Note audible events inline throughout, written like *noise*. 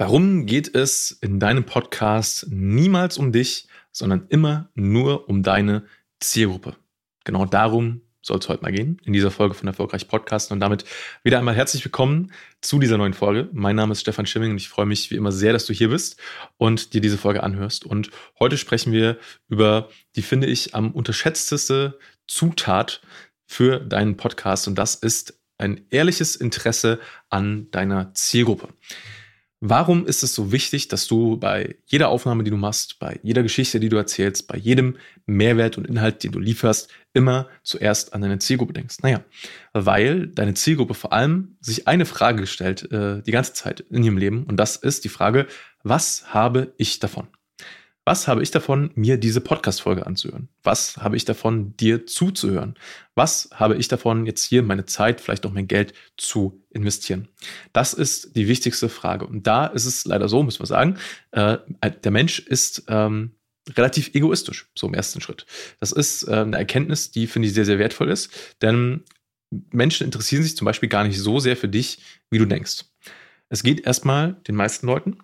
Warum geht es in deinem Podcast niemals um dich, sondern immer nur um deine Zielgruppe? Genau darum soll es heute mal gehen, in dieser Folge von Erfolgreich Podcast. Und damit wieder einmal herzlich willkommen zu dieser neuen Folge. Mein Name ist Stefan Schimming und ich freue mich wie immer sehr, dass du hier bist und dir diese Folge anhörst. Und heute sprechen wir über die, finde ich, am unterschätzteste Zutat für deinen Podcast. Und das ist ein ehrliches Interesse an deiner Zielgruppe. Warum ist es so wichtig, dass du bei jeder Aufnahme, die du machst, bei jeder Geschichte, die du erzählst, bei jedem Mehrwert und Inhalt, den du lieferst, immer zuerst an deine Zielgruppe denkst? Naja, weil deine Zielgruppe vor allem sich eine Frage stellt äh, die ganze Zeit in ihrem Leben und das ist die Frage, was habe ich davon? Was habe ich davon, mir diese Podcast-Folge anzuhören? Was habe ich davon, dir zuzuhören? Was habe ich davon, jetzt hier meine Zeit, vielleicht auch mein Geld zu investieren? Das ist die wichtigste Frage. Und da ist es leider so, muss man sagen, äh, der Mensch ist ähm, relativ egoistisch, so im ersten Schritt. Das ist äh, eine Erkenntnis, die finde ich sehr, sehr wertvoll ist, denn Menschen interessieren sich zum Beispiel gar nicht so sehr für dich, wie du denkst. Es geht erstmal den meisten Leuten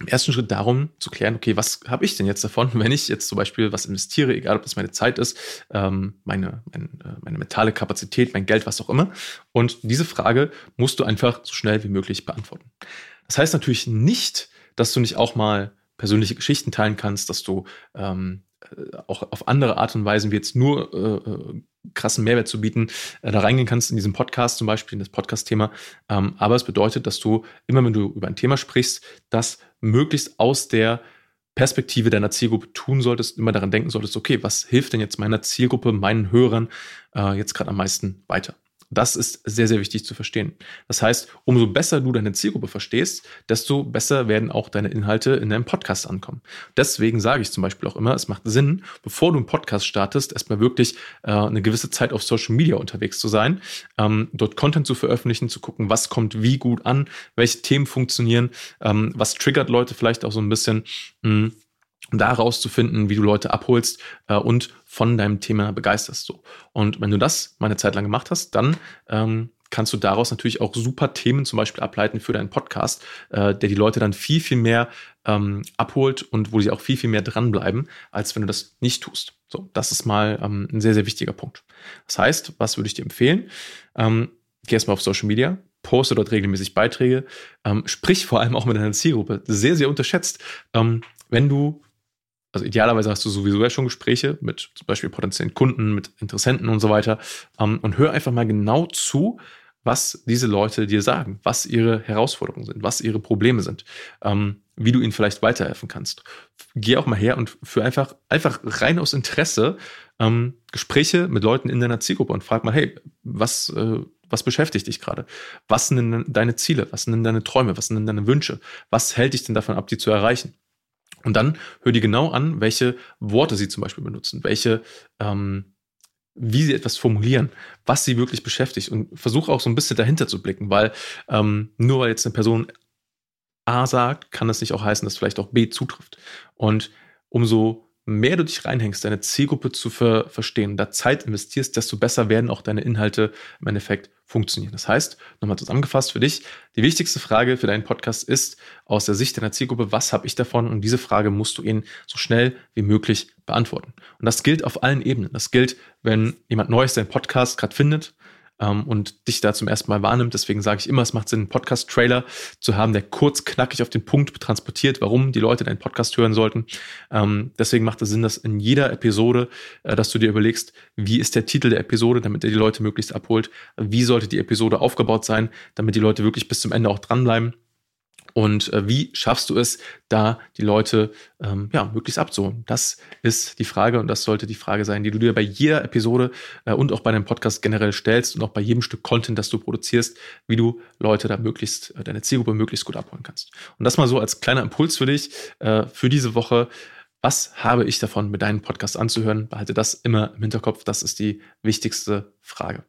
im ersten Schritt darum zu klären, okay, was habe ich denn jetzt davon, *laughs* wenn ich jetzt zum Beispiel was investiere, egal ob das meine Zeit ist, ähm, meine, meine, äh, meine mentale Kapazität, mein Geld, was auch immer. Und diese Frage musst du einfach so schnell wie möglich beantworten. Das heißt natürlich nicht, dass du nicht auch mal persönliche Geschichten teilen kannst, dass du ähm, äh, auch auf andere Art und Weise, wie jetzt nur äh, äh, krassen Mehrwert zu bieten, äh, da reingehen kannst in diesem Podcast zum Beispiel, in das Podcast-Thema. Ähm, aber es bedeutet, dass du immer, wenn du über ein Thema sprichst, das möglichst aus der Perspektive deiner Zielgruppe tun solltest, immer daran denken solltest, okay, was hilft denn jetzt meiner Zielgruppe, meinen Hörern äh, jetzt gerade am meisten weiter? Das ist sehr, sehr wichtig zu verstehen. Das heißt, umso besser du deine Zielgruppe verstehst, desto besser werden auch deine Inhalte in deinem Podcast ankommen. Deswegen sage ich zum Beispiel auch immer, es macht Sinn, bevor du einen Podcast startest, erstmal wirklich äh, eine gewisse Zeit auf Social Media unterwegs zu sein, ähm, dort Content zu veröffentlichen, zu gucken, was kommt wie gut an, welche Themen funktionieren, ähm, was triggert Leute vielleicht auch so ein bisschen. Mh, hm, um da rauszufinden, wie du Leute abholst äh, und von deinem Thema begeisterst. So. Und wenn du das mal eine Zeit lang gemacht hast, dann ähm, kannst du daraus natürlich auch super Themen zum Beispiel ableiten für deinen Podcast, äh, der die Leute dann viel, viel mehr ähm, abholt und wo sie auch viel, viel mehr dranbleiben, als wenn du das nicht tust. So, das ist mal ähm, ein sehr, sehr wichtiger Punkt. Das heißt, was würde ich dir empfehlen? Ähm, geh erstmal auf Social Media, poste dort regelmäßig Beiträge, ähm, sprich vor allem auch mit deiner Zielgruppe. Sehr, sehr unterschätzt. Ähm, wenn du also idealerweise hast du sowieso ja schon Gespräche mit zum Beispiel potenziellen Kunden, mit Interessenten und so weiter. Ähm, und hör einfach mal genau zu, was diese Leute dir sagen, was ihre Herausforderungen sind, was ihre Probleme sind, ähm, wie du ihnen vielleicht weiterhelfen kannst. Geh auch mal her und für einfach, einfach rein aus Interesse ähm, Gespräche mit Leuten in deiner Zielgruppe und frag mal, hey, was, äh, was beschäftigt dich gerade? Was sind denn deine Ziele? Was sind denn deine Träume? Was sind denn deine Wünsche? Was hält dich denn davon ab, die zu erreichen? Und dann hör dir genau an, welche Worte sie zum Beispiel benutzen, welche, ähm, wie sie etwas formulieren, was sie wirklich beschäftigt und versuche auch so ein bisschen dahinter zu blicken, weil ähm, nur weil jetzt eine Person A sagt, kann das nicht auch heißen, dass vielleicht auch B zutrifft. Und umso mehr du dich reinhängst, deine Zielgruppe zu ver verstehen, da Zeit investierst, desto besser werden auch deine Inhalte im Endeffekt funktionieren. Das heißt, nochmal zusammengefasst für dich, die wichtigste Frage für deinen Podcast ist aus der Sicht deiner Zielgruppe, was habe ich davon? Und diese Frage musst du ihnen so schnell wie möglich beantworten. Und das gilt auf allen Ebenen. Das gilt, wenn jemand Neues deinen Podcast gerade findet, ähm, und dich da zum ersten Mal wahrnimmt. Deswegen sage ich immer, es macht Sinn, einen Podcast-Trailer zu haben, der kurz, knackig auf den Punkt transportiert, warum die Leute deinen Podcast hören sollten. Ähm, deswegen macht es Sinn, dass in jeder Episode, äh, dass du dir überlegst, wie ist der Titel der Episode, damit er die Leute möglichst abholt. Wie sollte die Episode aufgebaut sein, damit die Leute wirklich bis zum Ende auch dranbleiben. Und äh, wie schaffst du es, da die Leute ähm, ja, möglichst abzuholen? Das ist die Frage und das sollte die Frage sein, die du dir bei jeder Episode äh, und auch bei deinem Podcast generell stellst und auch bei jedem Stück Content, das du produzierst, wie du Leute da möglichst, äh, deine Zielgruppe möglichst gut abholen kannst. Und das mal so als kleiner Impuls für dich äh, für diese Woche. Was habe ich davon, mit deinem Podcast anzuhören? Behalte das immer im Hinterkopf. Das ist die wichtigste Frage.